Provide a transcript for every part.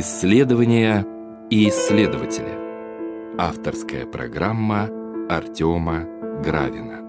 Исследования и исследователи. Авторская программа Артема Гравина.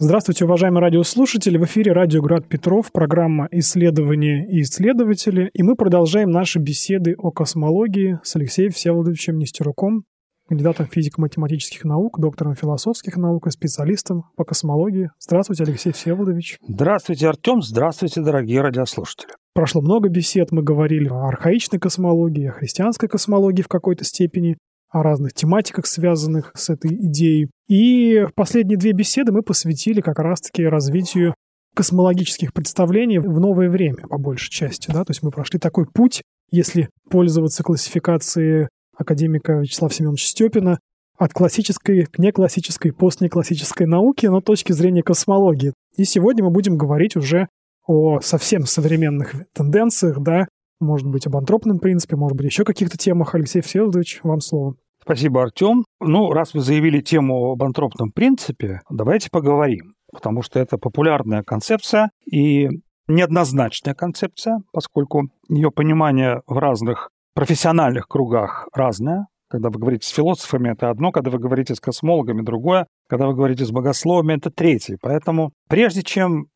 Здравствуйте, уважаемые радиослушатели. В эфире радио Град Петров, программа «Исследования и исследователи». И мы продолжаем наши беседы о космологии с Алексеем Всеволодовичем Нестеруком, кандидатом физико-математических наук, доктором философских наук и специалистом по космологии. Здравствуйте, Алексей Всеволодович. Здравствуйте, Артем. Здравствуйте, дорогие радиослушатели. Прошло много бесед, мы говорили о архаичной космологии, о христианской космологии в какой-то степени, о разных тематиках, связанных с этой идеей. И последние две беседы мы посвятили как раз-таки развитию космологических представлений в новое время, по большей части. Да? То есть мы прошли такой путь, если пользоваться классификацией академика Вячеслава Семеновича Степина, от классической к неклассической, постнеклассической науки, но точки зрения космологии. И сегодня мы будем говорить уже о совсем современных тенденциях, да, может быть, об антропном принципе, может быть, еще каких-то темах. Алексей Всеволодович, вам слово. Спасибо, Артем. Ну, раз вы заявили тему об антропном принципе, давайте поговорим, потому что это популярная концепция и неоднозначная концепция, поскольку ее понимание в разных профессиональных кругах разное. Когда вы говорите с философами, это одно, когда вы говорите с космологами, другое, когда вы говорите с богословами, это третье. Поэтому прежде чем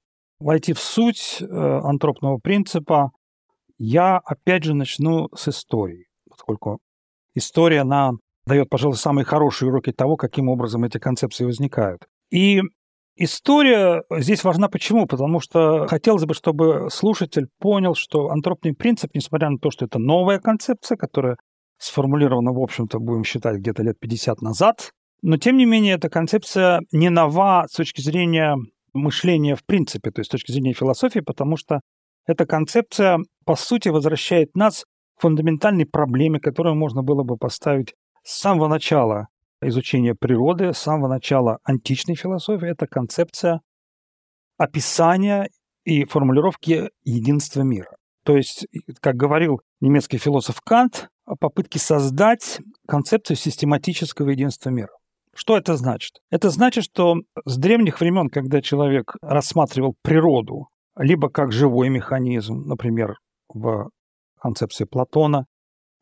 войти в суть э, антропного принципа, я опять же начну с истории, поскольку история нам дает, пожалуй, самые хорошие уроки того, каким образом эти концепции возникают. И История здесь важна почему? Потому что хотелось бы, чтобы слушатель понял, что антропный принцип, несмотря на то, что это новая концепция, которая сформулирована, в общем-то, будем считать, где-то лет 50 назад, но, тем не менее, эта концепция не нова с точки зрения мышления в принципе, то есть с точки зрения философии, потому что эта концепция, по сути, возвращает нас к фундаментальной проблеме, которую можно было бы поставить с самого начала изучения природы с самого начала античной философии. Это концепция описания и формулировки единства мира. То есть, как говорил немецкий философ Кант, о попытке создать концепцию систематического единства мира. Что это значит? Это значит, что с древних времен, когда человек рассматривал природу либо как живой механизм, например, в концепции Платона,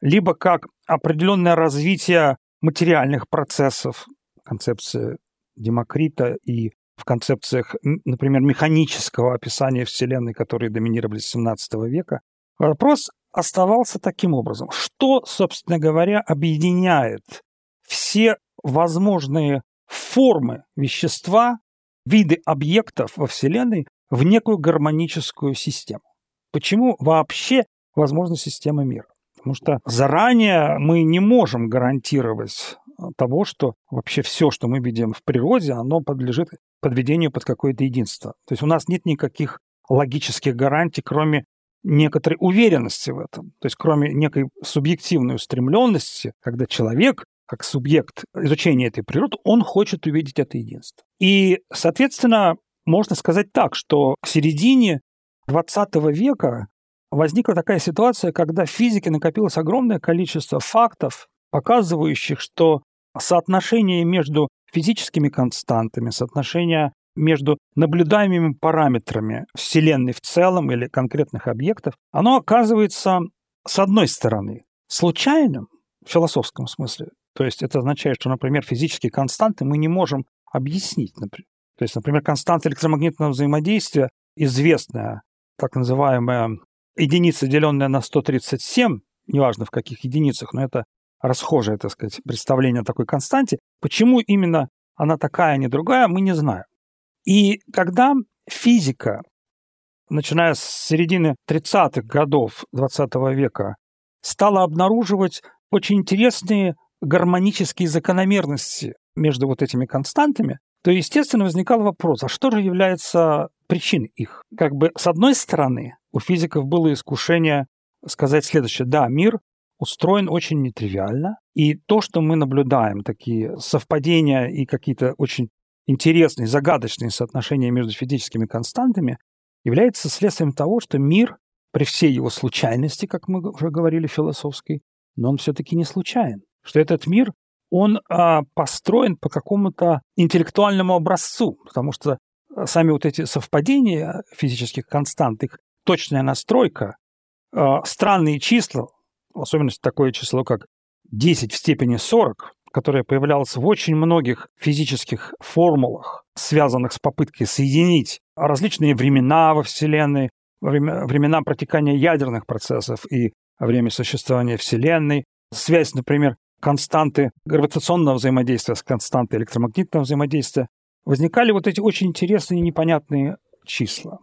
либо как определенное развитие материальных процессов, концепция Демокрита и в концепциях, например, механического описания Вселенной, которые доминировали с XVII века, вопрос оставался таким образом. Что, собственно говоря, объединяет все возможные формы вещества, виды объектов во Вселенной в некую гармоническую систему? Почему вообще возможна система мира? Потому что заранее мы не можем гарантировать э, того, что вообще все, что мы видим в природе, оно подлежит подведению под какое-то единство. То есть у нас нет никаких логических гарантий, кроме некоторой уверенности в этом. То есть кроме некой субъективной устремленности, когда человек как субъект изучения этой природы, он хочет увидеть это единство. И, соответственно, можно сказать так, что к середине XX века возникла такая ситуация, когда в физике накопилось огромное количество фактов, показывающих, что соотношение между физическими константами, соотношение между наблюдаемыми параметрами Вселенной в целом или конкретных объектов, оно оказывается, с одной стороны, случайным в философском смысле. То есть это означает, что, например, физические константы мы не можем объяснить. Например. То есть, например, константа электромагнитного взаимодействия, известная так называемая единица, деленная на 137, неважно в каких единицах, но это расхожее, так сказать, представление о такой константе. Почему именно она такая, а не другая, мы не знаем. И когда физика, начиная с середины 30-х годов 20 века, стала обнаруживать очень интересные гармонические закономерности между вот этими константами, то, естественно, возникал вопрос, а что же является причиной их? Как бы, с одной стороны, у физиков было искушение сказать следующее. Да, мир устроен очень нетривиально, и то, что мы наблюдаем, такие совпадения и какие-то очень интересные, загадочные соотношения между физическими константами, является следствием того, что мир при всей его случайности, как мы уже говорили философской, но он все-таки не случайен. Что этот мир он а, построен по какому-то интеллектуальному образцу, потому что сами вот эти совпадения физических констант, их точная настройка, а, странные числа, в особенности такое число, как 10 в степени 40, которое появлялось в очень многих физических формулах, связанных с попыткой соединить различные времена во Вселенной, времена протекания ядерных процессов и время существования Вселенной, связь, например, константы гравитационного взаимодействия с константой электромагнитного взаимодействия, возникали вот эти очень интересные и непонятные числа.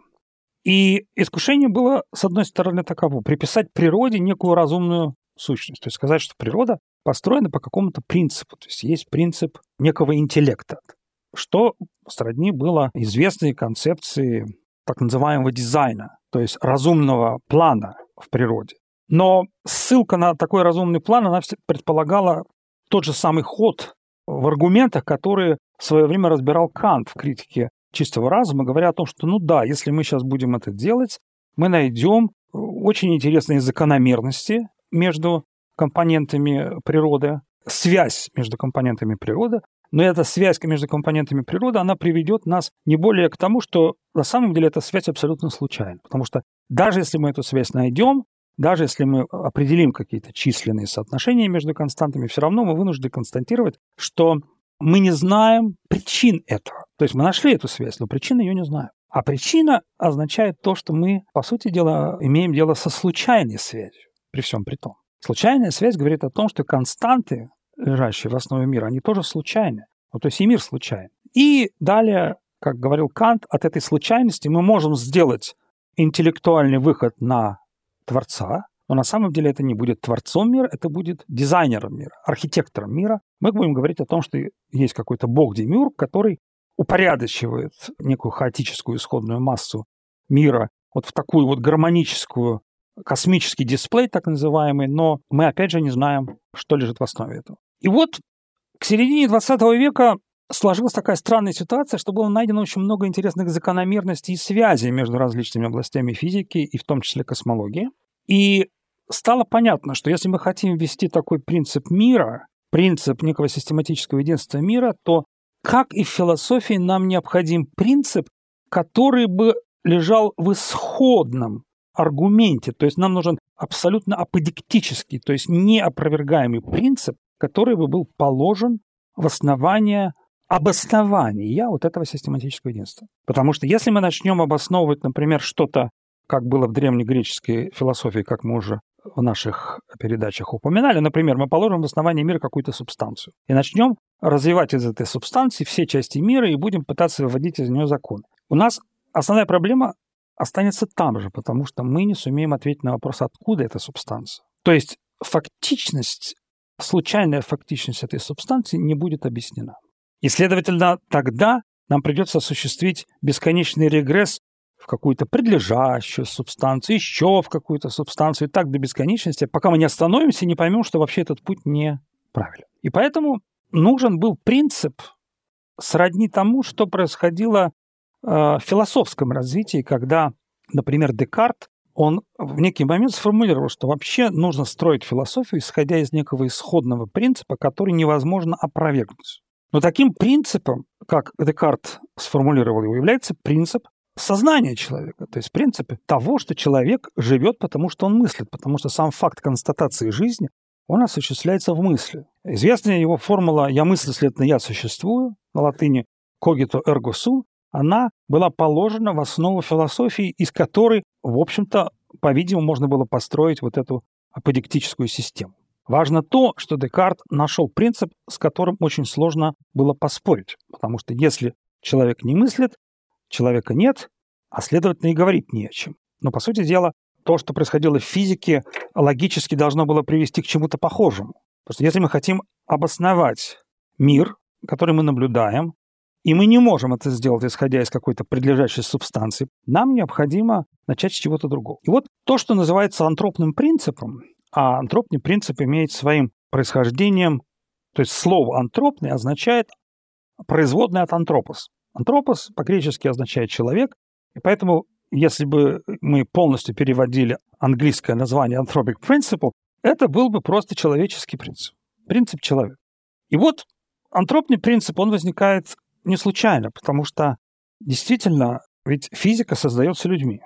И искушение было, с одной стороны, таково – приписать природе некую разумную сущность, то есть сказать, что природа построена по какому-то принципу, то есть есть принцип некого интеллекта, что сродни было известной концепции так называемого дизайна, то есть разумного плана в природе. Но ссылка на такой разумный план, она предполагала тот же самый ход в аргументах, которые в свое время разбирал Кант в критике чистого разума, говоря о том, что ну да, если мы сейчас будем это делать, мы найдем очень интересные закономерности между компонентами природы, связь между компонентами природы, но эта связь между компонентами природы, она приведет нас не более к тому, что на самом деле эта связь абсолютно случайна. Потому что даже если мы эту связь найдем, даже если мы определим какие-то численные соотношения между константами, все равно мы вынуждены констатировать, что мы не знаем причин этого. То есть мы нашли эту связь, но причины ее не знаем. А причина означает то, что мы, по сути дела, имеем дело со случайной связью, при всем при том. Случайная связь говорит о том, что константы, лежащие в основе мира, они тоже случайны. Ну, то есть и мир случайен. И далее, как говорил Кант, от этой случайности мы можем сделать интеллектуальный выход на Творца, но на самом деле это не будет Творцом мира, это будет дизайнером мира, архитектором мира. Мы будем говорить о том, что есть какой-то бог-демюрк, который упорядочивает некую хаотическую исходную массу мира вот в такую вот гармоническую космический дисплей, так называемый, но мы опять же не знаем, что лежит в основе этого. И вот к середине 20 века сложилась такая странная ситуация, что было найдено очень много интересных закономерностей и связей между различными областями физики и в том числе космологии. И стало понятно, что если мы хотим ввести такой принцип мира, принцип некого систематического единства мира, то как и в философии нам необходим принцип, который бы лежал в исходном аргументе. То есть нам нужен абсолютно аподиктический, то есть неопровергаемый принцип, который бы был положен в основание обоснования вот этого систематического единства. Потому что если мы начнем обосновывать, например, что-то, как было в древнегреческой философии, как мы уже в наших передачах упоминали, например, мы положим в основание мира какую-то субстанцию и начнем развивать из этой субстанции все части мира и будем пытаться выводить из нее закон. У нас основная проблема останется там же, потому что мы не сумеем ответить на вопрос, откуда эта субстанция. То есть фактичность, случайная фактичность этой субстанции не будет объяснена. И, следовательно, тогда нам придется осуществить бесконечный регресс в какую-то предлежащую субстанцию, еще в какую-то субстанцию, и так до бесконечности, пока мы не остановимся и не поймем, что вообще этот путь неправилен. И поэтому нужен был принцип сродни тому, что происходило э, в философском развитии, когда, например, Декарт, он в некий момент сформулировал, что вообще нужно строить философию, исходя из некого исходного принципа, который невозможно опровергнуть. Но таким принципом, как Декарт сформулировал его, является принцип сознания человека, то есть принцип того, что человек живет, потому что он мыслит, потому что сам факт констатации жизни, он осуществляется в мысли. Известная его формула «я мыслю, следовательно, я существую» на латыни «cogito ergo sum», она была положена в основу философии, из которой, в общем-то, по-видимому, можно было построить вот эту аподиктическую систему. Важно то, что Декарт нашел принцип, с которым очень сложно было поспорить, потому что если человек не мыслит, человека нет, а следовательно и говорить не о чем. Но, по сути дела, то, что происходило в физике, логически должно было привести к чему-то похожему. Потому что если мы хотим обосновать мир, который мы наблюдаем, и мы не можем это сделать, исходя из какой-то предлежащей субстанции, нам необходимо начать с чего-то другого. И вот то, что называется антропным принципом, а антропный принцип имеет своим происхождением, то есть слово антропный означает производный от антропос. Антропос по-гречески означает человек, и поэтому, если бы мы полностью переводили английское название anthropic principle, это был бы просто человеческий принцип. Принцип человека. И вот антропный принцип, он возникает не случайно, потому что действительно, ведь физика создается людьми,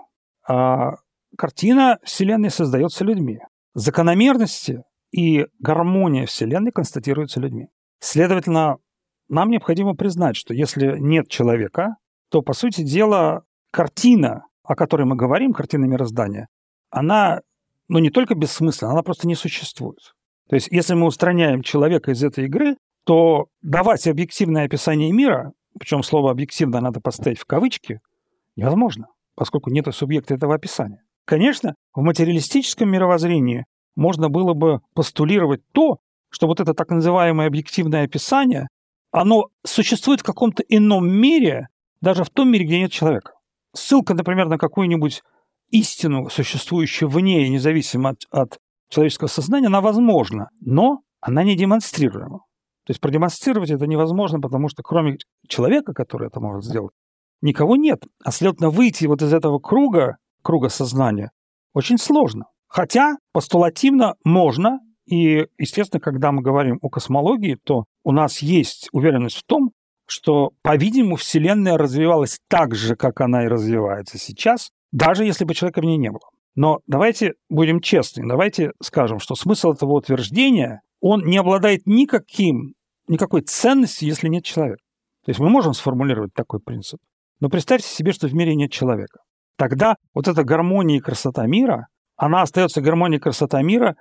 а картина Вселенной создается людьми. Закономерности и гармония Вселенной констатируются людьми. Следовательно, нам необходимо признать, что если нет человека, то, по сути дела, картина, о которой мы говорим, картина мироздания, она ну, не только бессмысленна, она просто не существует. То есть, если мы устраняем человека из этой игры, то давать объективное описание мира, причем слово «объективно» надо поставить в кавычки, невозможно, поскольку нет субъекта этого описания. Конечно, в материалистическом мировоззрении можно было бы постулировать то, что вот это так называемое объективное описание, оно существует в каком-то ином мире, даже в том мире, где нет человека. Ссылка, например, на какую-нибудь истину, существующую вне и независимо от, от человеческого сознания, она возможна, но она не демонстрируема. То есть продемонстрировать это невозможно, потому что кроме человека, который это может сделать, никого нет. А следовательно, выйти вот из этого круга, круга сознания, очень сложно. Хотя постулативно можно, и, естественно, когда мы говорим о космологии, то у нас есть уверенность в том, что, по-видимому, Вселенная развивалась так же, как она и развивается сейчас, даже если бы человека в ней не было. Но давайте будем честны, давайте скажем, что смысл этого утверждения, он не обладает никаким, никакой ценностью, если нет человека. То есть мы можем сформулировать такой принцип. Но представьте себе, что в мире нет человека. Тогда вот эта гармония и красота мира, она остается гармонией и красота мира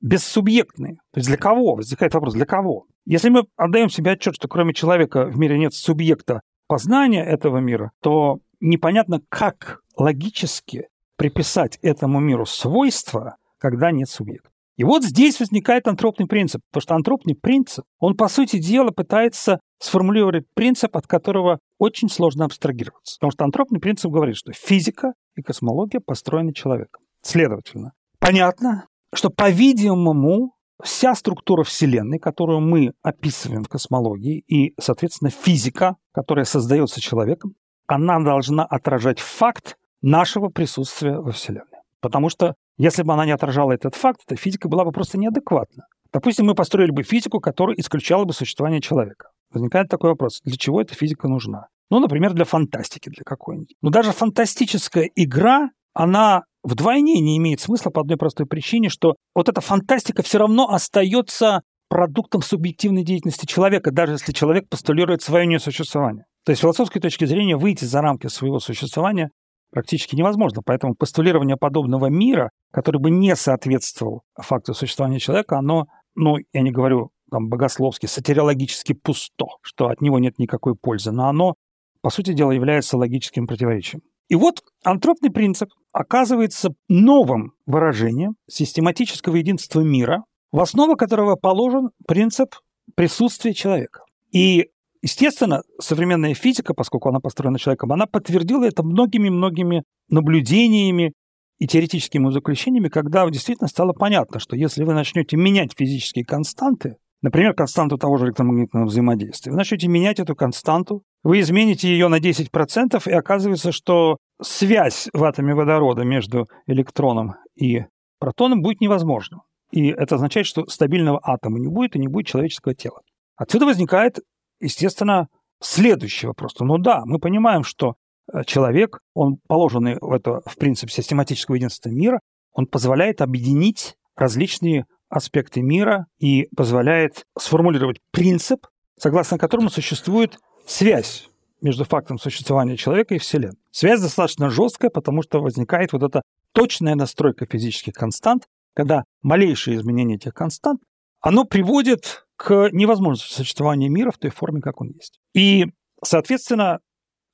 бессубъектной. То есть для кого? Возникает вопрос, для кого? Если мы отдаем себе отчет, что кроме человека в мире нет субъекта познания этого мира, то непонятно, как логически приписать этому миру свойства, когда нет субъекта. И вот здесь возникает антропный принцип, потому что антропный принцип, он, по сути дела, пытается сформулировать принцип, от которого очень сложно абстрагироваться. Потому что антропный принцип говорит, что физика и космология построены человеком. Следовательно, понятно, что, по-видимому, вся структура Вселенной, которую мы описываем в космологии, и, соответственно, физика, которая создается человеком, она должна отражать факт нашего присутствия во Вселенной. Потому что если бы она не отражала этот факт, то физика была бы просто неадекватна. Допустим, мы построили бы физику, которая исключала бы существование человека. Возникает такой вопрос, для чего эта физика нужна? Ну, например, для фантастики, для какой-нибудь. Но даже фантастическая игра, она вдвойне не имеет смысла по одной простой причине, что вот эта фантастика все равно остается продуктом субъективной деятельности человека, даже если человек постулирует свое несуществование. То есть с философской точки зрения выйти за рамки своего существования практически невозможно. Поэтому постулирование подобного мира, который бы не соответствовал факту существования человека, оно, ну, я не говорю там, богословски, сатириологически пусто, что от него нет никакой пользы, но оно, по сути дела, является логическим противоречием. И вот антропный принцип оказывается новым выражением систематического единства мира, в основу которого положен принцип присутствия человека. И, естественно, современная физика, поскольку она построена человеком, она подтвердила это многими-многими наблюдениями и теоретическими заключениями, когда действительно стало понятно, что если вы начнете менять физические константы, например, константу того же электромагнитного взаимодействия, вы начнете менять эту константу, вы измените ее на 10%, и оказывается, что связь в атоме водорода между электроном и протоном будет невозможна. И это означает, что стабильного атома не будет и не будет человеческого тела. Отсюда возникает, естественно, следующий вопрос. Ну да, мы понимаем, что э, человек, он положенный в это, в принцип систематического единства мира, он позволяет объединить различные аспекты мира и позволяет сформулировать принцип, согласно которому существует связь между фактом существования человека и Вселенной. Связь достаточно жесткая, потому что возникает вот эта точная настройка физических констант, когда малейшее изменение этих констант, оно приводит к невозможности существования мира в той форме, как он есть. И, соответственно,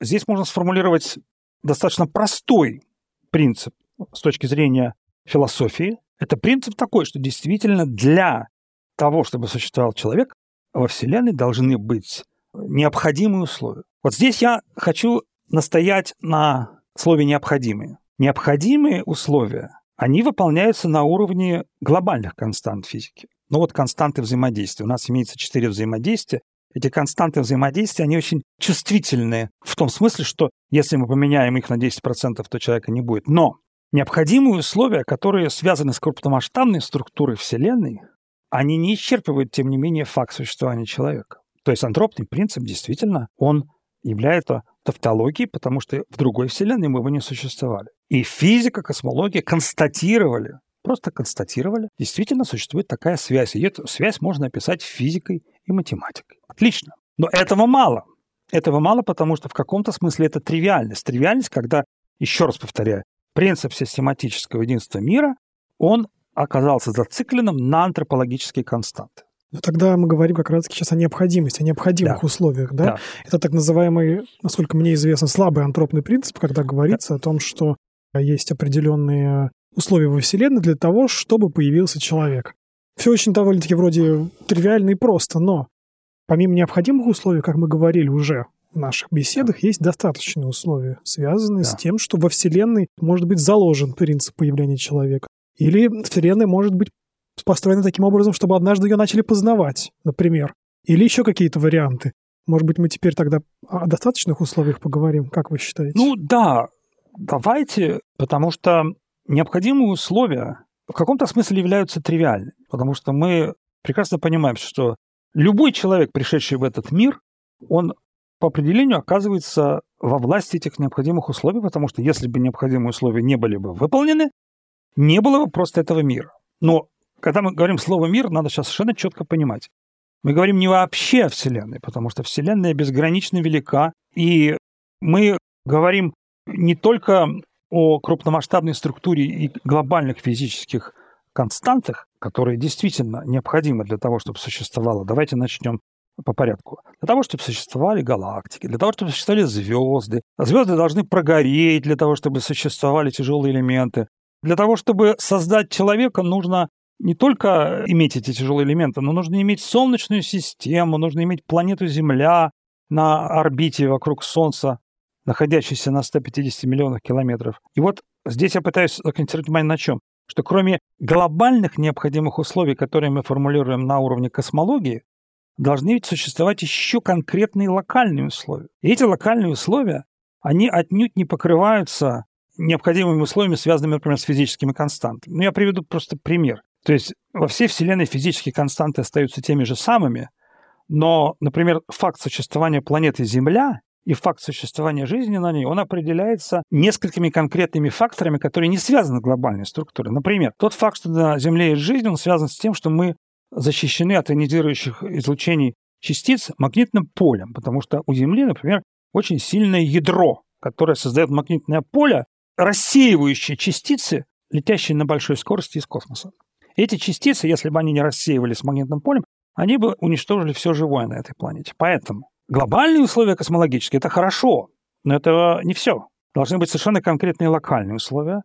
здесь можно сформулировать достаточно простой принцип с точки зрения философии. Это принцип такой, что действительно для того, чтобы существовал человек, во Вселенной должны быть необходимые условия. Вот здесь я хочу настоять на слове «необходимые». Необходимые условия, они выполняются на уровне глобальных констант физики. Ну вот константы взаимодействия. У нас имеется четыре взаимодействия. Эти константы взаимодействия, они очень чувствительные в том смысле, что если мы поменяем их на 10%, то человека не будет. Но необходимые условия, которые связаны с крупномасштабной структурой Вселенной, они не исчерпывают, тем не менее, факт существования человека. То есть антропный принцип действительно, он является тавтологией, потому что в другой вселенной мы бы не существовали. И физика, космология констатировали, просто констатировали, действительно существует такая связь. И эту связь можно описать физикой и математикой. Отлично. Но этого мало. Этого мало, потому что в каком-то смысле это тривиальность. Тривиальность, когда, еще раз повторяю, принцип систематического единства мира, он оказался зацикленным на антропологические константы. Но тогда мы говорим как раз сейчас о необходимости, о необходимых да. условиях. Да? Да. Это так называемый, насколько мне известно, слабый антропный принцип, когда говорится да. о том, что есть определенные условия во Вселенной для того, чтобы появился человек. Все очень довольно-таки вроде тривиально и просто, но помимо необходимых условий, как мы говорили уже в наших беседах, да. есть достаточные условия, связанные да. с тем, что во Вселенной может быть заложен принцип появления человека. Или Вселенная может быть построена таким образом, чтобы однажды ее начали познавать, например. Или еще какие-то варианты. Может быть, мы теперь тогда о достаточных условиях поговорим, как вы считаете? Ну да, давайте, потому что необходимые условия в каком-то смысле являются тривиальными, потому что мы прекрасно понимаем, что любой человек, пришедший в этот мир, он по определению оказывается во власти этих необходимых условий, потому что если бы необходимые условия не были бы выполнены, не было бы просто этого мира. Но когда мы говорим слово «мир», надо сейчас совершенно четко понимать. Мы говорим не вообще о Вселенной, потому что Вселенная безгранично велика, и мы говорим не только о крупномасштабной структуре и глобальных физических константах, которые действительно необходимы для того, чтобы существовало. Давайте начнем по порядку. Для того, чтобы существовали галактики, для того, чтобы существовали звезды. Звезды должны прогореть для того, чтобы существовали тяжелые элементы. Для того, чтобы создать человека, нужно не только иметь эти тяжелые элементы, но нужно иметь Солнечную систему, нужно иметь планету Земля на орбите вокруг Солнца, находящейся на 150 миллионах километров. И вот здесь я пытаюсь акцентировать внимание на чем? Что кроме глобальных необходимых условий, которые мы формулируем на уровне космологии, должны ведь существовать еще конкретные локальные условия. И эти локальные условия, они отнюдь не покрываются необходимыми условиями, связанными, например, с физическими константами. Ну, я приведу просто пример. То есть во всей Вселенной физические константы остаются теми же самыми, но, например, факт существования планеты Земля и факт существования жизни на ней, он определяется несколькими конкретными факторами, которые не связаны с глобальной структурой. Например, тот факт, что на Земле есть жизнь, он связан с тем, что мы защищены от ионизирующих излучений частиц магнитным полем, потому что у Земли, например, очень сильное ядро, которое создает магнитное поле, рассеивающее частицы, летящие на большой скорости из космоса. Эти частицы, если бы они не рассеивались магнитным полем, они бы уничтожили все живое на этой планете. Поэтому глобальные условия космологические – это хорошо, но это не все. Должны быть совершенно конкретные локальные условия.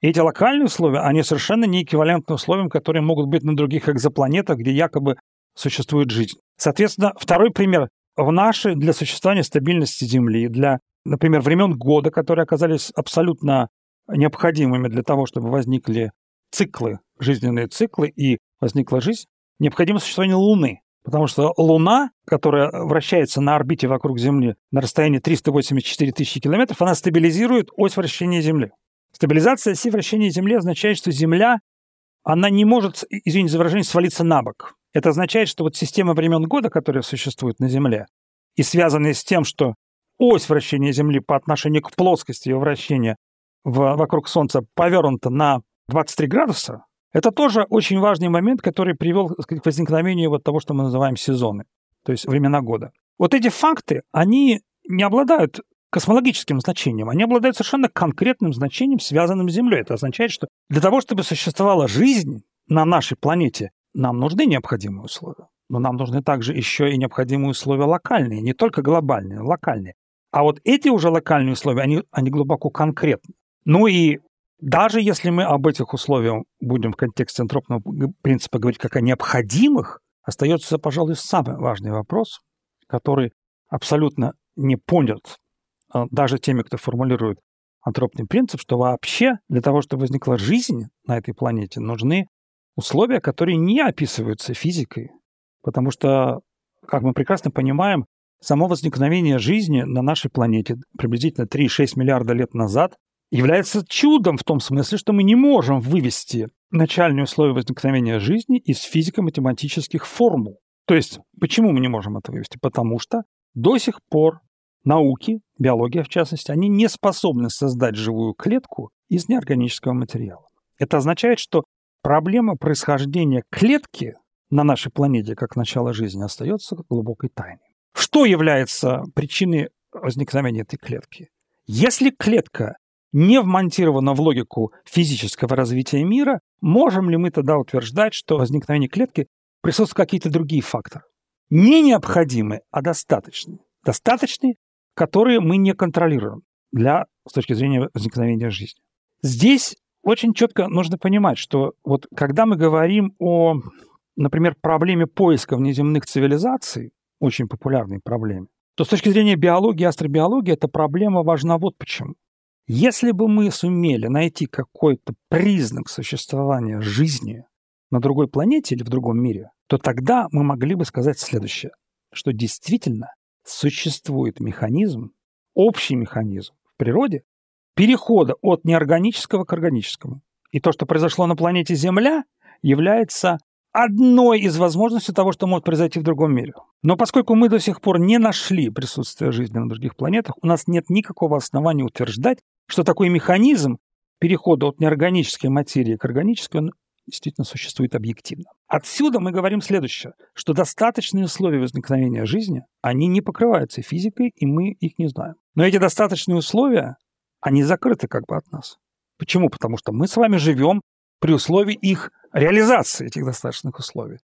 И эти локальные условия, они совершенно не эквивалентны условиям, которые могут быть на других экзопланетах, где якобы существует жизнь. Соответственно, второй пример. В нашей для существования стабильности Земли, для, например, времен года, которые оказались абсолютно необходимыми для того, чтобы возникли циклы, жизненные циклы, и возникла жизнь, необходимо существование Луны. Потому что Луна, которая вращается на орбите вокруг Земли на расстоянии 384 тысячи километров, она стабилизирует ось вращения Земли. Стабилизация оси вращения Земли означает, что Земля, она не может, извините за выражение, свалиться на бок. Это означает, что вот система времен года, которая существует на Земле, и связанная с тем, что ось вращения Земли по отношению к плоскости ее вращения в, вокруг Солнца повернута на 23 градуса, это тоже очень важный момент, который привел к возникновению вот того, что мы называем сезоны, то есть времена года. Вот эти факты, они не обладают космологическим значением, они обладают совершенно конкретным значением, связанным с Землей. Это означает, что для того, чтобы существовала жизнь на нашей планете, нам нужны необходимые условия. Но нам нужны также еще и необходимые условия локальные, не только глобальные, локальные. А вот эти уже локальные условия, они, они глубоко конкретны. Ну и даже если мы об этих условиях будем в контексте антропного принципа говорить как о необходимых, остается, пожалуй, самый важный вопрос, который абсолютно не понят а, даже теми, кто формулирует антропный принцип, что вообще для того, чтобы возникла жизнь на этой планете, нужны условия, которые не описываются физикой. Потому что, как мы прекрасно понимаем, само возникновение жизни на нашей планете приблизительно 3,6 миллиарда лет назад является чудом в том смысле, что мы не можем вывести начальные условия возникновения жизни из физико-математических формул. То есть, почему мы не можем это вывести? Потому что до сих пор науки, биология в частности, они не способны создать живую клетку из неорганического материала. Это означает, что проблема происхождения клетки на нашей планете как начало жизни остается глубокой тайной. Что является причиной возникновения этой клетки? Если клетка не вмонтирована в логику физического развития мира, можем ли мы тогда утверждать, что возникновение клетки присутствуют какие-то другие факторы? Не необходимые, а достаточные. Достаточные, которые мы не контролируем для, с точки зрения возникновения жизни. Здесь очень четко нужно понимать, что вот когда мы говорим о, например, проблеме поиска внеземных цивилизаций, очень популярной проблеме, то с точки зрения биологии, астробиологии, эта проблема важна вот почему. Если бы мы сумели найти какой-то признак существования жизни на другой планете или в другом мире, то тогда мы могли бы сказать следующее, что действительно существует механизм, общий механизм в природе перехода от неорганического к органическому. И то, что произошло на планете Земля, является одной из возможностей того, что может произойти в другом мире. Но поскольку мы до сих пор не нашли присутствие жизни на других планетах, у нас нет никакого основания утверждать, что такой механизм перехода от неорганической материи к органической, он действительно существует объективно. Отсюда мы говорим следующее, что достаточные условия возникновения жизни, они не покрываются физикой, и мы их не знаем. Но эти достаточные условия, они закрыты как бы от нас. Почему? Потому что мы с вами живем при условии их реализации, этих достаточных условий.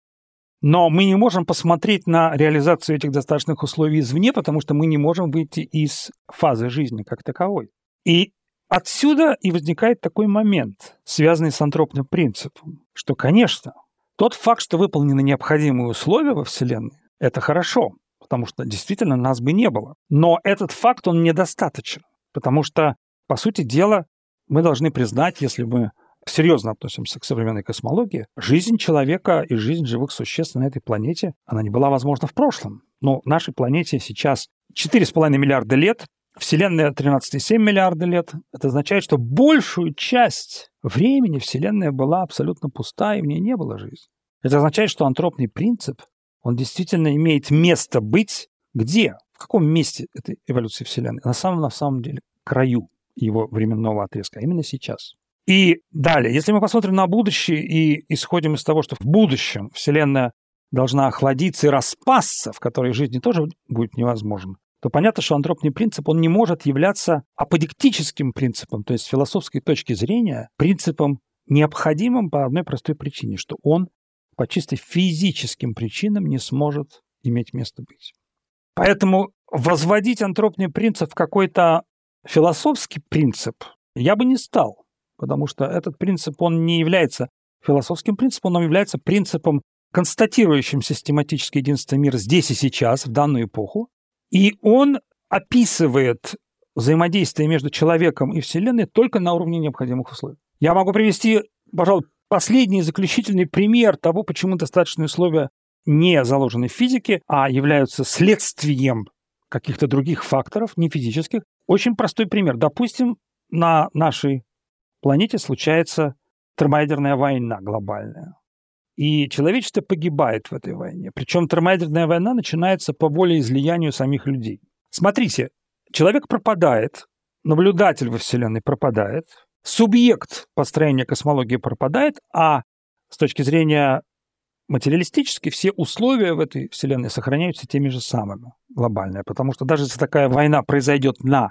Но мы не можем посмотреть на реализацию этих достаточных условий извне, потому что мы не можем выйти из фазы жизни как таковой. И отсюда и возникает такой момент, связанный с антропным принципом, что, конечно, тот факт, что выполнены необходимые условия во Вселенной, это хорошо, потому что действительно нас бы не было. Но этот факт, он недостаточен, потому что, по сути дела, мы должны признать, если мы серьезно относимся к современной космологии, жизнь человека и жизнь живых существ на этой планете, она не была возможна в прошлом. Но нашей планете сейчас 4,5 миллиарда лет, Вселенная 13,7 миллиарда лет. Это означает, что большую часть времени Вселенная была абсолютно пуста, и в ней не было жизни. Это означает, что антропный принцип, он действительно имеет место быть где? В каком месте этой эволюции Вселенной? На самом, на самом деле, краю его временного отрезка, а именно сейчас. И далее, если мы посмотрим на будущее и исходим из того, что в будущем Вселенная должна охладиться и распасться, в которой жизни тоже будет невозможно, то понятно, что антропный принцип, он не может являться аподектическим принципом, то есть с философской точки зрения принципом необходимым по одной простой причине, что он по чисто физическим причинам не сможет иметь место быть. Поэтому возводить антропный принцип в какой-то философский принцип я бы не стал потому что этот принцип, он не является философским принципом, он является принципом, констатирующим систематическое единство мира здесь и сейчас, в данную эпоху. И он описывает взаимодействие между человеком и Вселенной только на уровне необходимых условий. Я могу привести, пожалуй, последний заключительный пример того, почему достаточные условия не заложены в физике, а являются следствием каких-то других факторов, не физических. Очень простой пример. Допустим, на нашей планете случается термоядерная война глобальная. И человечество погибает в этой войне. Причем термоядерная война начинается по волеизлиянию самих людей. Смотрите, человек пропадает, наблюдатель во Вселенной пропадает, субъект построения космологии пропадает, а с точки зрения материалистической все условия в этой Вселенной сохраняются теми же самыми глобальные. Потому что даже если такая война произойдет на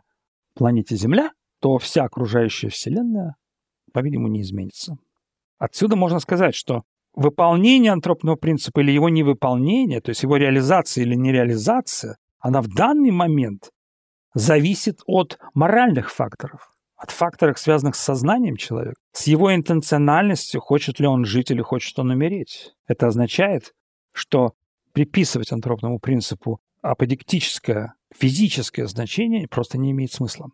планете Земля, то вся окружающая Вселенная по-видимому, не изменится. Отсюда можно сказать, что выполнение антропного принципа или его невыполнение, то есть его реализация или нереализация, она в данный момент зависит от моральных факторов, от факторов, связанных с сознанием человека, с его интенциональностью, хочет ли он жить или хочет он умереть. Это означает, что приписывать антропному принципу аподектическое, физическое значение просто не имеет смысла.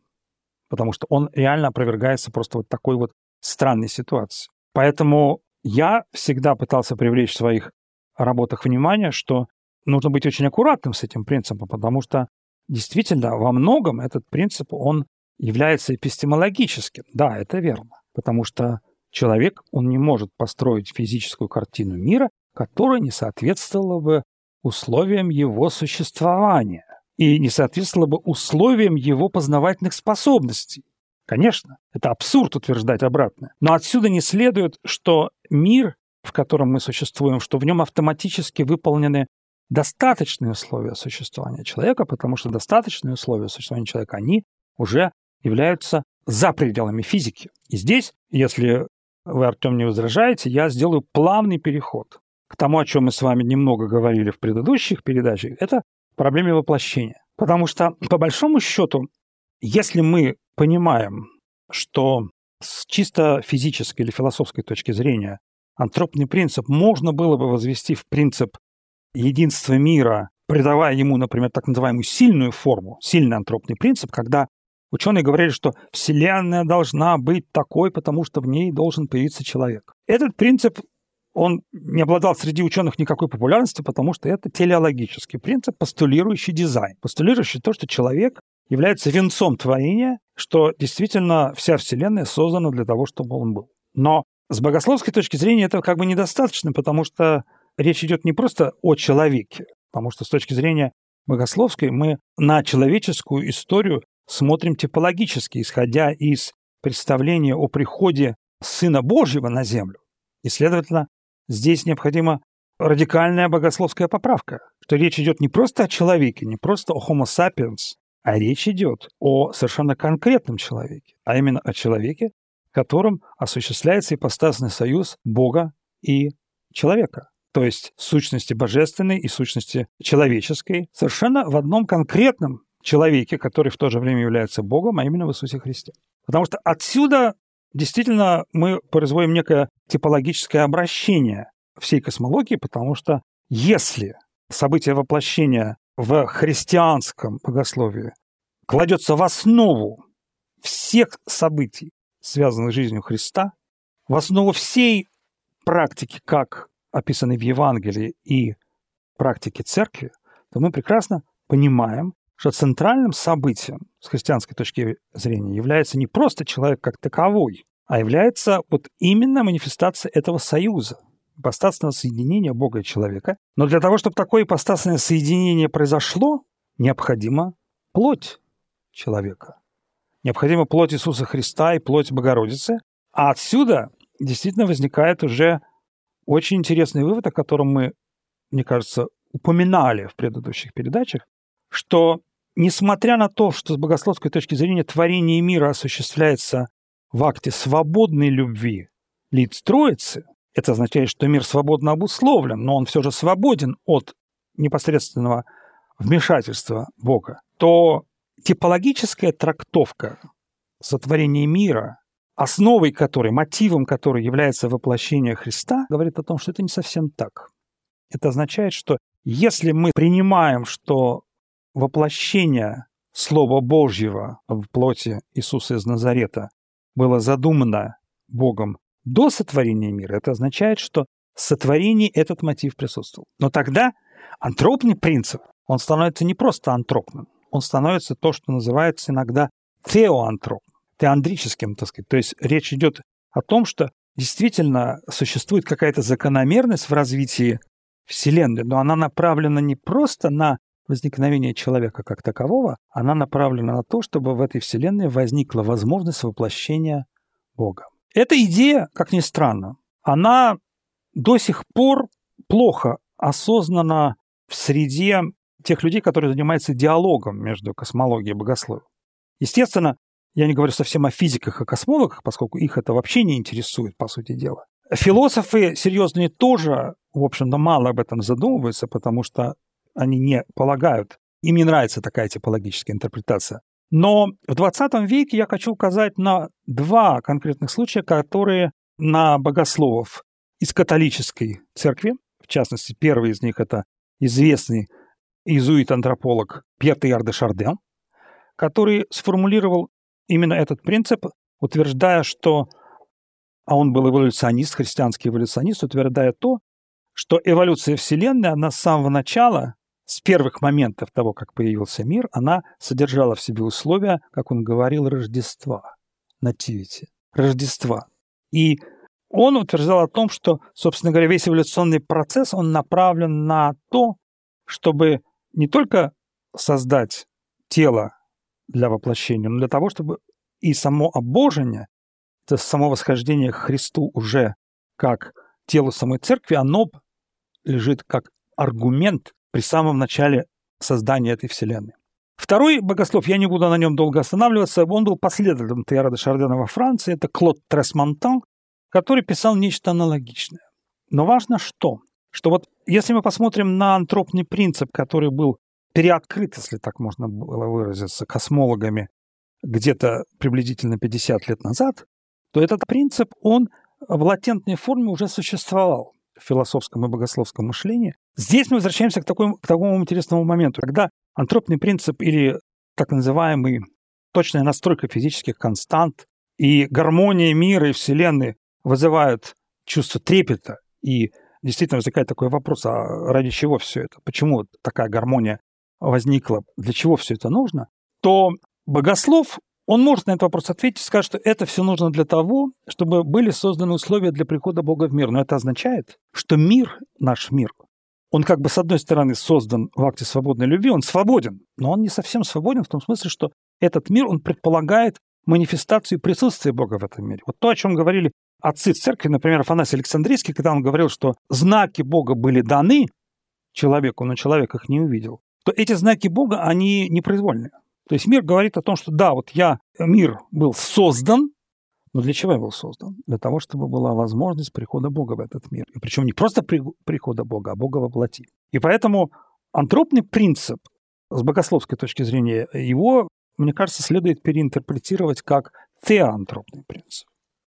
Потому что он реально опровергается просто вот такой вот странной ситуации. Поэтому я всегда пытался привлечь в своих работах внимание, что нужно быть очень аккуратным с этим принципом, потому что действительно во многом этот принцип, он является эпистемологическим. Да, это верно. Потому что человек, он не может построить физическую картину мира, которая не соответствовала бы условиям его существования и не соответствовала бы условиям его познавательных способностей. Конечно, это абсурд утверждать обратное. Но отсюда не следует, что мир, в котором мы существуем, что в нем автоматически выполнены достаточные условия существования человека, потому что достаточные условия существования человека, они уже являются за пределами физики. И здесь, если вы, Артем, не возражаете, я сделаю плавный переход к тому, о чем мы с вами немного говорили в предыдущих передачах, это проблеме воплощения. Потому что, по большому счету, если мы понимаем, что с чисто физической или философской точки зрения антропный принцип можно было бы возвести в принцип единства мира, придавая ему, например, так называемую сильную форму, сильный антропный принцип, когда ученые говорили, что Вселенная должна быть такой, потому что в ней должен появиться человек. Этот принцип он не обладал среди ученых никакой популярностью, потому что это телеологический принцип, постулирующий дизайн, постулирующий то, что человек является венцом творения, что действительно вся Вселенная создана для того, чтобы он был. Но с богословской точки зрения это как бы недостаточно, потому что речь идет не просто о человеке, потому что с точки зрения богословской мы на человеческую историю смотрим типологически, исходя из представления о приходе Сына Божьего на землю. И, следовательно, здесь необходима радикальная богословская поправка, что речь идет не просто о человеке, не просто о Homo sapiens, а речь идет о совершенно конкретном человеке, а именно о человеке, которым осуществляется ипостасный союз Бога и человека, то есть сущности божественной и сущности человеческой, совершенно в одном конкретном человеке, который в то же время является Богом, а именно в Иисусе Христе. Потому что отсюда действительно мы производим некое типологическое обращение всей космологии, потому что если событие воплощения в христианском богословии кладется в основу всех событий, связанных с жизнью Христа, в основу всей практики, как описанной в Евангелии и практики церкви, то мы прекрасно понимаем, что центральным событием с христианской точки зрения является не просто человек как таковой, а является вот именно манифестация этого союза, ипостасного соединения Бога и человека. Но для того, чтобы такое ипостасное соединение произошло, необходима плоть человека. Необходима плоть Иисуса Христа и плоть Богородицы. А отсюда действительно возникает уже очень интересный вывод, о котором мы, мне кажется, упоминали в предыдущих передачах, что несмотря на то, что с богословской точки зрения творение мира осуществляется в акте свободной любви лиц Троицы, это означает, что мир свободно обусловлен, но он все же свободен от непосредственного вмешательства Бога, то типологическая трактовка сотворения мира, основой которой, мотивом которой является воплощение Христа, говорит о том, что это не совсем так. Это означает, что если мы принимаем, что воплощение Слова Божьего в плоти Иисуса из Назарета было задумано Богом до сотворения мира, это означает, что в сотворении этот мотив присутствовал. Но тогда антропный принцип, он становится не просто антропным, он становится то, что называется иногда теоантропным, теандрическим, так сказать. То есть речь идет о том, что действительно существует какая-то закономерность в развитии Вселенной, но она направлена не просто на возникновения человека как такового, она направлена на то, чтобы в этой Вселенной возникла возможность воплощения Бога. Эта идея, как ни странно, она до сих пор плохо осознана в среде тех людей, которые занимаются диалогом между космологией и богословием. Естественно, я не говорю совсем о физиках и космологах, поскольку их это вообще не интересует, по сути дела. Философы серьезные тоже, в общем-то, мало об этом задумываются, потому что они не полагают. Им не нравится такая типологическая интерпретация. Но в 20 веке я хочу указать на два конкретных случая, которые на богословов из католической церкви, в частности, первый из них это известный иезуит-антрополог Пьер Тейар де Шарден, который сформулировал именно этот принцип, утверждая, что, а он был эволюционист, христианский эволюционист, утверждая то, что эволюция Вселенной, она с самого начала с первых моментов того, как появился мир, она содержала в себе условия, как он говорил, Рождества, нативити, Рождества. И он утверждал о том, что, собственно говоря, весь эволюционный процесс, он направлен на то, чтобы не только создать тело для воплощения, но для того, чтобы и само обожение, это само восхождение к Христу уже как телу самой церкви, оно лежит как аргумент при самом начале создания этой вселенной. Второй богослов, я не буду на нем долго останавливаться, он был последователем Теяра де Шардена во Франции, это Клод Тресмонтан, который писал нечто аналогичное. Но важно что? Что вот если мы посмотрим на антропный принцип, который был переоткрыт, если так можно было выразиться, космологами где-то приблизительно 50 лет назад, то этот принцип, он в латентной форме уже существовал в философском и богословском мышлении. Здесь мы возвращаемся к, такому, к такому интересному моменту, когда антропный принцип или так называемый точная настройка физических констант и гармония мира и Вселенной вызывают чувство трепета, и действительно возникает такой вопрос, а ради чего все это? Почему такая гармония возникла? Для чего все это нужно? То богослов, он может на этот вопрос ответить и сказать, что это все нужно для того, чтобы были созданы условия для прихода Бога в мир. Но это означает, что мир, наш мир, он как бы с одной стороны создан в акте свободной любви, он свободен, но он не совсем свободен в том смысле, что этот мир, он предполагает манифестацию присутствия Бога в этом мире. Вот то, о чем говорили отцы церкви, например, Афанасий Александрийский, когда он говорил, что знаки Бога были даны человеку, но человек их не увидел, то эти знаки Бога, они непроизвольные. То есть мир говорит о том, что да, вот я, мир был создан, но для чего я был создан? Для того, чтобы была возможность прихода Бога в этот мир. И причем не просто при, прихода Бога, а Бога во плоти. И поэтому антропный принцип, с богословской точки зрения, его, мне кажется, следует переинтерпретировать как теоантропный принцип.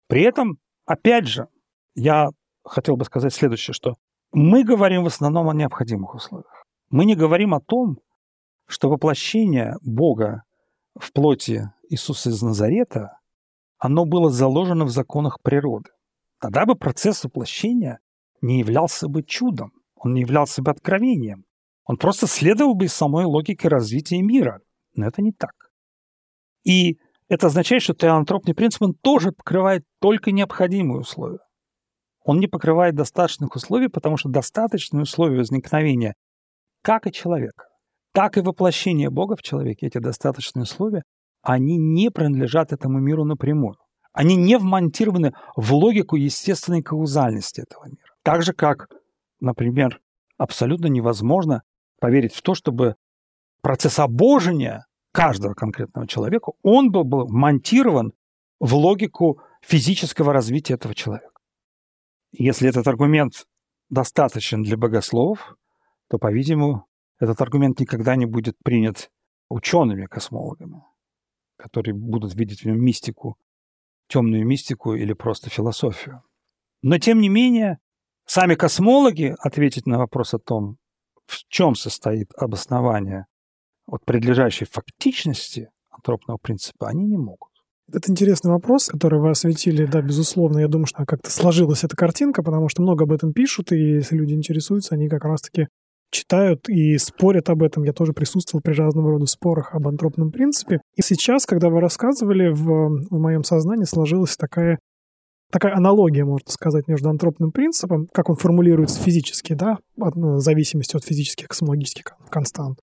При этом Опять же, я хотел бы сказать следующее, что мы говорим в основном о необходимых условиях. Мы не говорим о том, что воплощение Бога в плоти Иисуса из Назарета, оно было заложено в законах природы. Тогда бы процесс воплощения не являлся бы чудом, он не являлся бы откровением. Он просто следовал бы из самой логики развития мира. Но это не так. И это означает, что теантропный принцип он тоже покрывает только необходимые условия. Он не покрывает достаточных условий, потому что достаточные условия возникновения как и человека, так и воплощения Бога в человеке, эти достаточные условия, они не принадлежат этому миру напрямую. Они не вмонтированы в логику естественной каузальности этого мира. Так же, как, например, абсолютно невозможно поверить в то, чтобы процесс обожения каждого конкретного человека, он был, был монтирован в логику физического развития этого человека. Если этот аргумент достаточен для богословов, то, по-видимому, этот аргумент никогда не будет принят учеными-космологами, которые будут видеть в нем мистику, темную мистику или просто философию. Но, тем не менее, сами космологи ответить на вопрос о том, в чем состоит обоснование от предлежащей фактичности антропного принципа они не могут. Это интересный вопрос, который вы осветили, да, безусловно. Я думаю, что как-то сложилась эта картинка, потому что много об этом пишут, и если люди интересуются, они как раз-таки читают и спорят об этом. Я тоже присутствовал при разного рода спорах об антропном принципе. И сейчас, когда вы рассказывали, в, в моем сознании сложилась такая, такая аналогия, можно сказать, между антропным принципом, как он формулируется физически, да, в зависимости от физических космологических констант,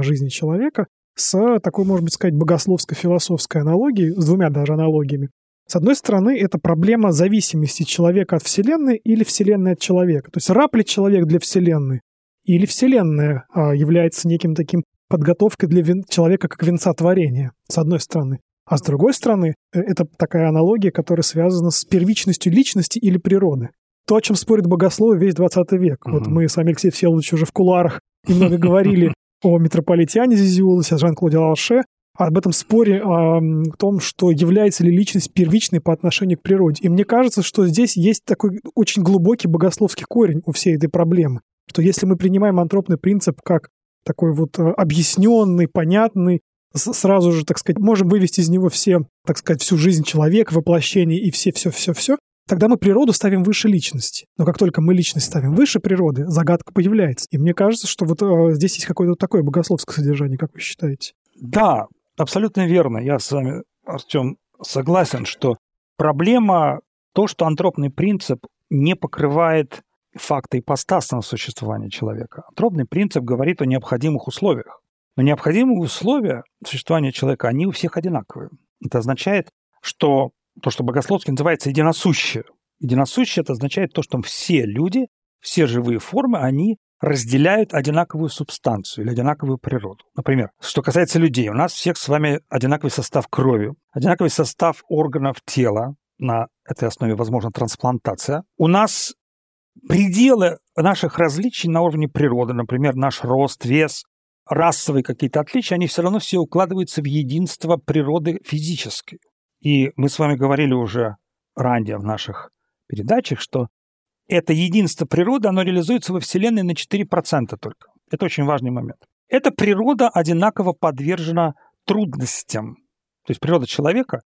жизни человека с такой, можно быть сказать, богословско-философской аналогией, с двумя даже аналогиями. С одной стороны, это проблема зависимости человека от Вселенной или Вселенной от человека. То есть раб ли человек для Вселенной? Или Вселенная а, является неким таким подготовкой для человека как венца творения, с одной стороны. А с другой стороны, э, это такая аналогия, которая связана с первичностью личности или природы. То, о чем спорит богословие весь 20 век. Угу. Вот мы с вами, Алексей Всеволодович, уже в кулуарах немного говорили о метрополитяне Зизиулосе, о Жан-Клоде Ларше, об этом споре о том, что является ли личность первичной по отношению к природе. И мне кажется, что здесь есть такой очень глубокий богословский корень у всей этой проблемы. Что если мы принимаем антропный принцип как такой вот э, объясненный, понятный, сразу же, так сказать, можем вывести из него все, так сказать, всю жизнь человека, воплощение и все-все-все-все, Тогда мы природу ставим выше личности. Но как только мы личность ставим выше природы, загадка появляется. И мне кажется, что вот э, здесь есть какое-то такое богословское содержание, как вы считаете? Да, абсолютно верно. Я с вами, Артем, согласен, что проблема то, что антропный принцип не покрывает факты ипостасного существования человека. Антропный принцип говорит о необходимых условиях. Но необходимые условия существования человека, они у всех одинаковые. Это означает, что то, что богословски называется единосущее. Единосущее это означает то, что все люди, все живые формы, они разделяют одинаковую субстанцию или одинаковую природу. Например, что касается людей, у нас всех с вами одинаковый состав крови, одинаковый состав органов тела, на этой основе возможна трансплантация. У нас пределы наших различий на уровне природы, например, наш рост, вес, расовые какие-то отличия, они все равно все укладываются в единство природы физической. И мы с вами говорили уже ранее в наших передачах, что это единство природы, оно реализуется во Вселенной на 4% только. Это очень важный момент. Эта природа одинаково подвержена трудностям. То есть природа человека,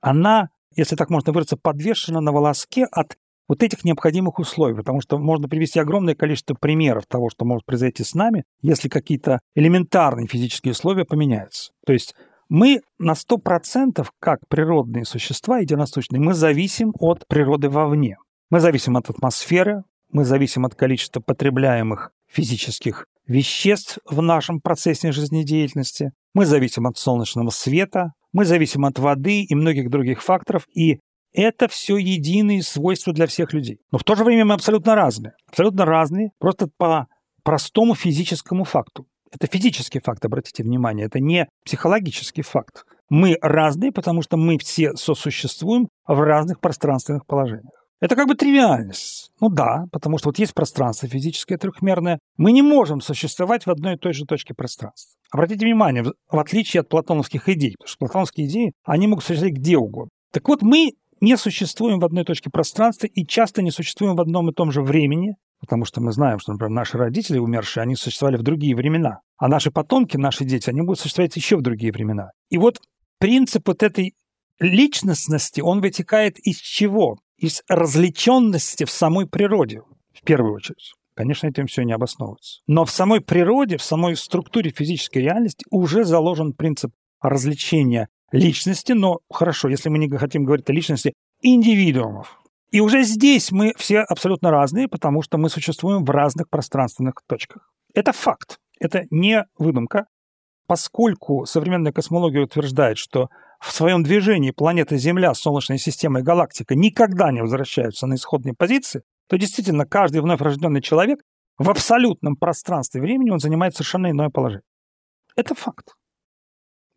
она, если так можно выразиться, подвешена на волоске от вот этих необходимых условий, потому что можно привести огромное количество примеров того, что может произойти с нами, если какие-то элементарные физические условия поменяются. То есть мы на 100% как природные существа единосущные, мы зависим от природы вовне. Мы зависим от атмосферы, мы зависим от количества потребляемых физических веществ в нашем процессе жизнедеятельности, мы зависим от солнечного света, мы зависим от воды и многих других факторов, и это все единые свойства для всех людей. Но в то же время мы абсолютно разные. Абсолютно разные просто по простому физическому факту. Это физический факт, обратите внимание, это не психологический факт. Мы разные, потому что мы все сосуществуем в разных пространственных положениях. Это как бы тривиальность. Ну да, потому что вот есть пространство физическое трехмерное. Мы не можем существовать в одной и той же точке пространства. Обратите внимание, в отличие от платоновских идей, потому что платоновские идеи, они могут существовать где угодно. Так вот, мы не существуем в одной точке пространства и часто не существуем в одном и том же времени, потому что мы знаем, что, например, наши родители умершие, они существовали в другие времена, а наши потомки, наши дети, они будут существовать еще в другие времена. И вот принцип вот этой личностности, он вытекает из чего? Из развлеченности в самой природе, в первую очередь. Конечно, этим все не обосновывается. Но в самой природе, в самой структуре физической реальности уже заложен принцип развлечения личности, но хорошо, если мы не хотим говорить о личности, индивидуумов. И уже здесь мы все абсолютно разные, потому что мы существуем в разных пространственных точках. Это факт, это не выдумка, поскольку современная космология утверждает, что в своем движении планета Земля, Солнечная система и галактика никогда не возвращаются на исходные позиции, то действительно каждый вновь рожденный человек в абсолютном пространстве времени он занимает совершенно иное положение. Это факт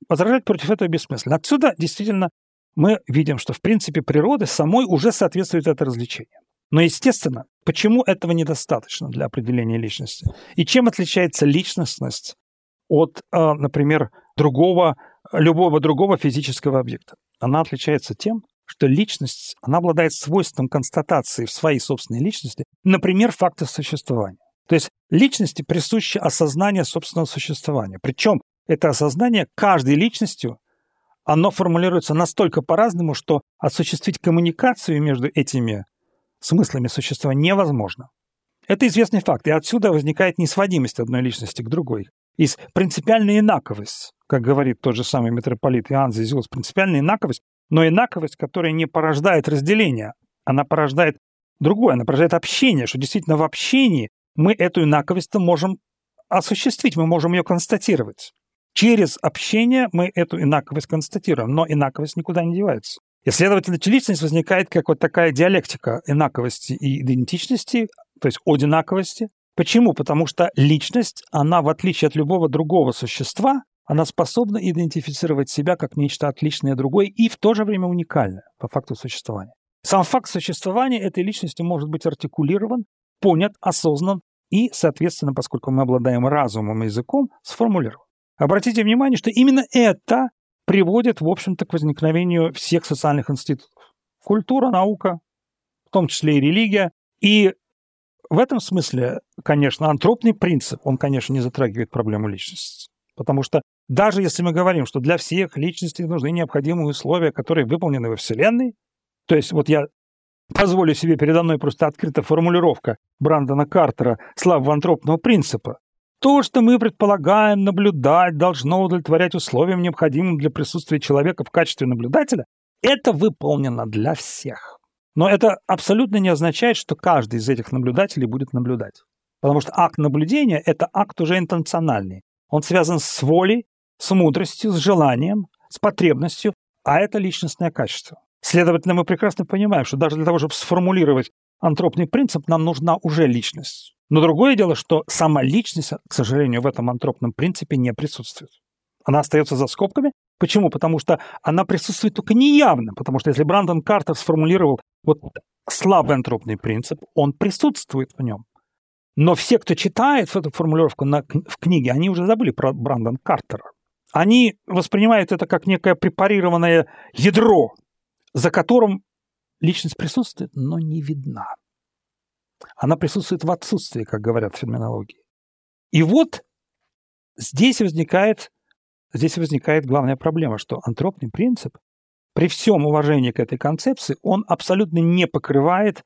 возражать против этого бессмысленно. Отсюда действительно мы видим, что в принципе природы самой уже соответствует это развлечение. Но, естественно, почему этого недостаточно для определения личности? И чем отличается личностность от, а, например, другого, любого другого физического объекта? Она отличается тем, что личность, она обладает свойством констатации в своей собственной личности, например, факта существования. То есть личности присуще осознание собственного существования. Причем это осознание каждой личностью, оно формулируется настолько по-разному, что осуществить коммуникацию между этими смыслами существования невозможно. Это известный факт, и отсюда возникает несводимость одной личности к другой. Из принципиальная инаковость, как говорит тот же самый митрополит Иоанн Зизиус, принципиальная инаковость, но инаковость, которая не порождает разделение, она порождает другое, она порождает общение, что действительно в общении мы эту инаковость можем осуществить, мы можем ее констатировать. Через общение мы эту инаковость констатируем, но инаковость никуда не девается. И, следовательно, личность возникает как вот такая диалектика инаковости и идентичности, то есть одинаковости. Почему? Потому что личность, она, в отличие от любого другого существа, она способна идентифицировать себя как нечто отличное другое и в то же время уникальное по факту существования. Сам факт существования этой личности может быть артикулирован, понят, осознан и, соответственно, поскольку мы обладаем разумом и языком, сформулирован. Обратите внимание, что именно это приводит, в общем-то, к возникновению всех социальных институтов. Культура, наука, в том числе и религия. И в этом смысле, конечно, антропный принцип, он, конечно, не затрагивает проблему личности. Потому что даже если мы говорим, что для всех личностей нужны необходимые условия, которые выполнены во Вселенной, то есть вот я позволю себе передо мной просто открыта формулировка Брандона Картера славы антропного принципа. То, что мы предполагаем наблюдать, должно удовлетворять условиям, необходимым для присутствия человека в качестве наблюдателя, это выполнено для всех. Но это абсолютно не означает, что каждый из этих наблюдателей будет наблюдать. Потому что акт наблюдения – это акт уже интенциональный. Он связан с волей, с мудростью, с желанием, с потребностью, а это личностное качество. Следовательно, мы прекрасно понимаем, что даже для того, чтобы сформулировать антропный принцип, нам нужна уже личность. Но другое дело, что сама личность, к сожалению, в этом антропном принципе не присутствует. Она остается за скобками. Почему? Потому что она присутствует только неявно. Потому что если Брандон Картер сформулировал вот слабый антропный принцип, он присутствует в нем. Но все, кто читает эту формулировку на, в книге, они уже забыли про Брандон Картера. Они воспринимают это как некое препарированное ядро, за которым личность присутствует, но не видна. Она присутствует в отсутствии, как говорят в феноменологии. И вот здесь возникает, здесь возникает главная проблема, что антропный принцип, при всем уважении к этой концепции, он абсолютно не покрывает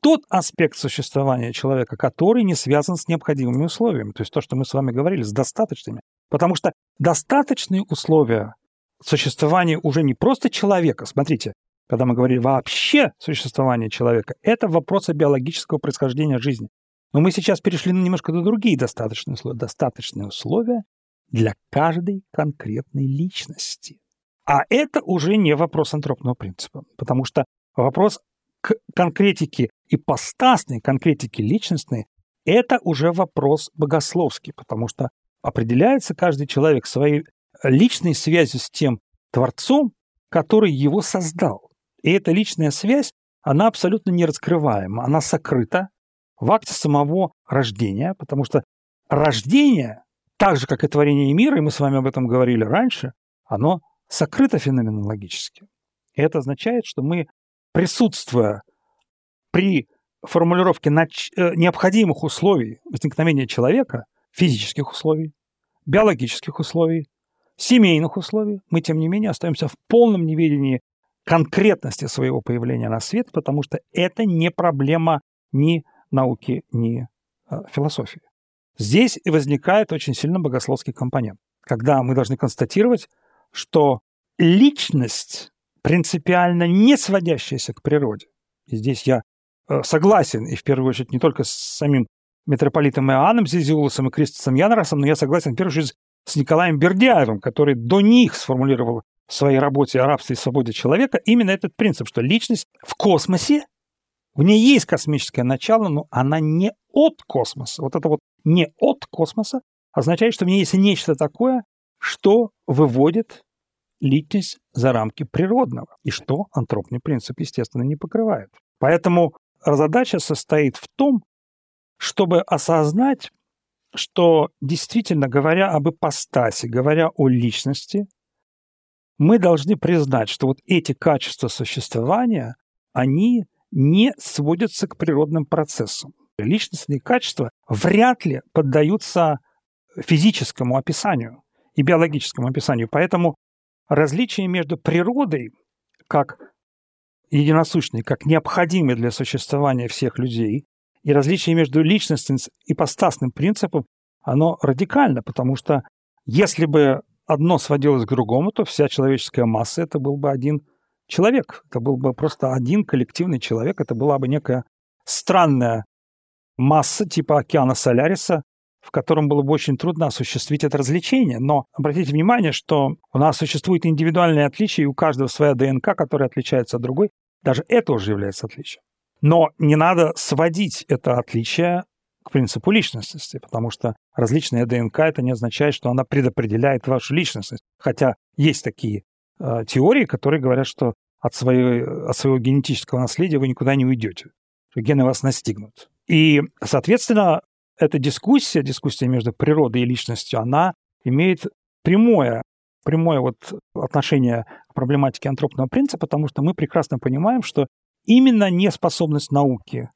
тот аспект существования человека, который не связан с необходимыми условиями. То есть то, что мы с вами говорили, с достаточными. Потому что достаточные условия существования уже не просто человека. Смотрите, когда мы говорили вообще существование человека, это вопросы биологического происхождения жизни. Но мы сейчас перешли на немножко на другие достаточные условия. Достаточные условия для каждой конкретной личности. А это уже не вопрос антропного принципа, потому что вопрос к конкретике ипостасной, конкретике личностной, это уже вопрос богословский, потому что определяется каждый человек своей личной связью с тем Творцом, который его создал. И эта личная связь, она абсолютно не раскрываема, она сокрыта в акте самого рождения, потому что рождение, так же, как и творение мира, и мы с вами об этом говорили раньше, оно сокрыто феноменологически. И это означает, что мы, присутствуя при формулировке нач... Э, необходимых условий возникновения человека, физических условий, биологических условий, семейных условий, мы, тем не менее, остаемся в полном неведении конкретности своего появления на свет, потому что это не проблема ни науки, ни э, философии. Здесь возникает очень сильно богословский компонент, когда мы должны констатировать, что личность принципиально не сводящаяся к природе. И здесь я э, согласен, и в первую очередь не только с самим митрополитом Иоанном Зизиулосом и Кристосом Яноросом, но я согласен в первую очередь с Николаем Бердяевым, который до них сформулировал в своей работе о рабстве и свободе человека именно этот принцип, что личность в космосе, в ней есть космическое начало, но она не от космоса. Вот это вот не от космоса означает, что в ней есть нечто такое, что выводит личность за рамки природного, и что антропный принцип, естественно, не покрывает. Поэтому задача состоит в том, чтобы осознать, что действительно говоря об ипостасе, говоря о личности, мы должны признать, что вот эти качества существования, они не сводятся к природным процессам. Личностные качества вряд ли поддаются физическому описанию и биологическому описанию. Поэтому различие между природой как единосущной, как необходимой для существования всех людей, и различие между личностным и ипостасным принципом, оно радикально, потому что если бы одно сводилось к другому, то вся человеческая масса это был бы один человек. Это был бы просто один коллективный человек. Это была бы некая странная масса типа океана Соляриса, в котором было бы очень трудно осуществить это развлечение. Но обратите внимание, что у нас существует индивидуальные отличия, и у каждого своя ДНК, которая отличается от другой. Даже это уже является отличием. Но не надо сводить это отличие к принципу личностности, потому что различная ДНК это не означает, что она предопределяет вашу личностность. Хотя есть такие э, теории, которые говорят, что от, своей, от своего генетического наследия вы никуда не уйдете, что гены вас настигнут. И, соответственно, эта дискуссия, дискуссия между природой и личностью, она имеет прямое, прямое вот отношение к проблематике антропного принципа, потому что мы прекрасно понимаем, что именно неспособность науки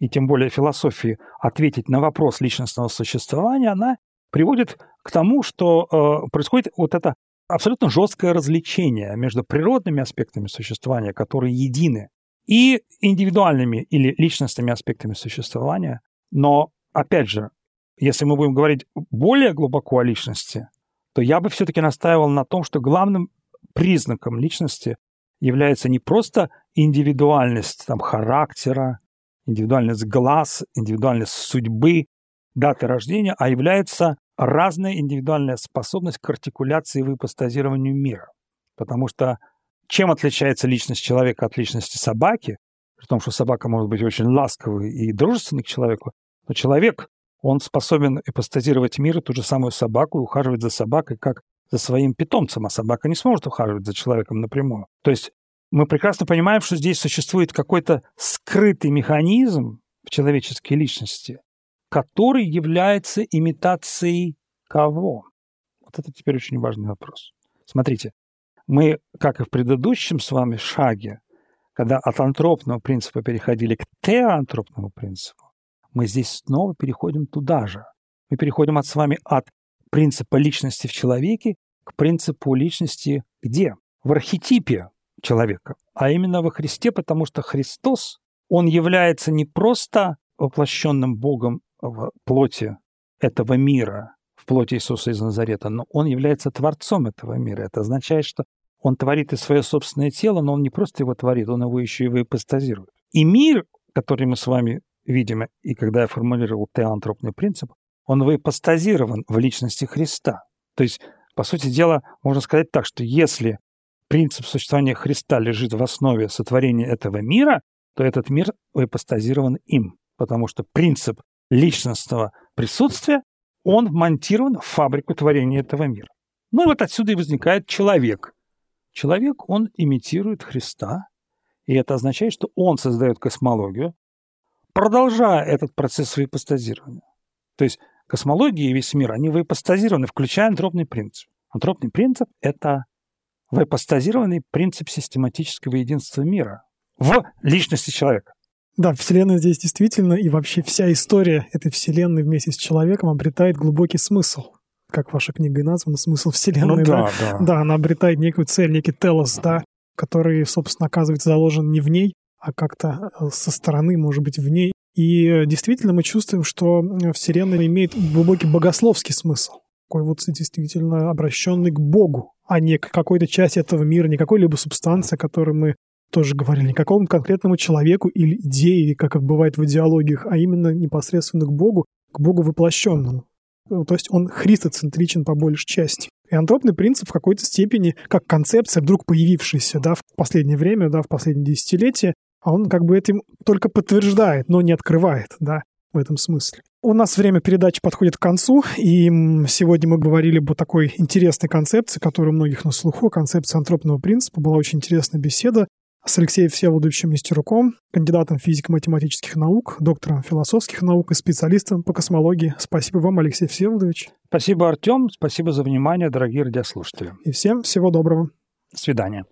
и тем более философии ответить на вопрос личностного существования, она приводит к тому, что э, происходит вот это абсолютно жесткое развлечение между природными аспектами существования, которые едины, и индивидуальными или личностными аспектами существования. Но, опять же, если мы будем говорить более глубоко о личности, то я бы все-таки настаивал на том, что главным признаком личности является не просто индивидуальность там, характера, индивидуальность глаз, индивидуальность судьбы, даты рождения, а является разная индивидуальная способность к артикуляции и выпостазированию мира. Потому что чем отличается личность человека от личности собаки, при том, что собака может быть очень ласковой и дружественной к человеку, но человек, он способен ипостазировать мир ту же самую собаку и ухаживать за собакой как за своим питомцем, а собака не сможет ухаживать за человеком напрямую. То есть мы прекрасно понимаем, что здесь существует какой-то скрытый механизм в человеческой личности, который является имитацией кого? Вот это теперь очень важный вопрос. Смотрите, мы, как и в предыдущем с вами шаге, когда от антропного принципа переходили к теоантропному принципу, мы здесь снова переходим туда же. Мы переходим от с вами от принципа личности в человеке к принципу личности где? В архетипе человека, а именно во Христе, потому что Христос, он является не просто воплощенным Богом в плоти этого мира, в плоти Иисуса из Назарета, но он является творцом этого мира. Это означает, что он творит и свое собственное тело, но он не просто его творит, он его еще и выпостазирует. И мир, который мы с вами видим, и когда я формулировал теантропный принцип, он выпостазирован в личности Христа. То есть, по сути дела, можно сказать так, что если принцип существования Христа лежит в основе сотворения этого мира, то этот мир выпостазирован им, потому что принцип личностного присутствия, он вмонтирован в фабрику творения этого мира. Ну и вот отсюда и возникает человек. Человек, он имитирует Христа, и это означает, что он создает космологию, продолжая этот процесс выпостазирования. То есть космология и весь мир, они выпостазированы, включая антропный принцип. Антропный принцип – это выпостазированный принцип систематического единства мира в личности человека. Да, Вселенная здесь действительно и вообще вся история этой Вселенной вместе с человеком обретает глубокий смысл. Как ваша книга и названа, смысл Вселенной. Ну, да, да, да. да, она обретает некую цель, некий телос, да, который, собственно, оказывается заложен не в ней, а как-то э, со стороны, может быть, в ней. И э, действительно мы чувствуем, что э, Вселенная имеет глубокий богословский смысл. Такой вот действительно обращенный к Богу, а не к какой-то части этого мира, не какой-либо субстанции, о которой мы тоже говорили, не какому конкретному человеку или идее, как это бывает в идеологиях, а именно непосредственно к Богу, к Богу воплощенному. Ну, то есть он христоцентричен по большей части. И антропный принцип в какой-то степени, как концепция, вдруг появившаяся да, в последнее время, да, в последние десятилетия, а он как бы этим только подтверждает, но не открывает, да, в этом смысле. У нас время передачи подходит к концу, и сегодня мы говорили об такой интересной концепции, которая у многих на слуху, концепция антропного принципа. Была очень интересная беседа с Алексеем Всеволодовичем Нестеруком, кандидатом физико-математических наук, доктором философских наук и специалистом по космологии. Спасибо вам, Алексей Всеволодович. Спасибо, Артем. Спасибо за внимание, дорогие радиослушатели. И всем всего доброго. До свидания.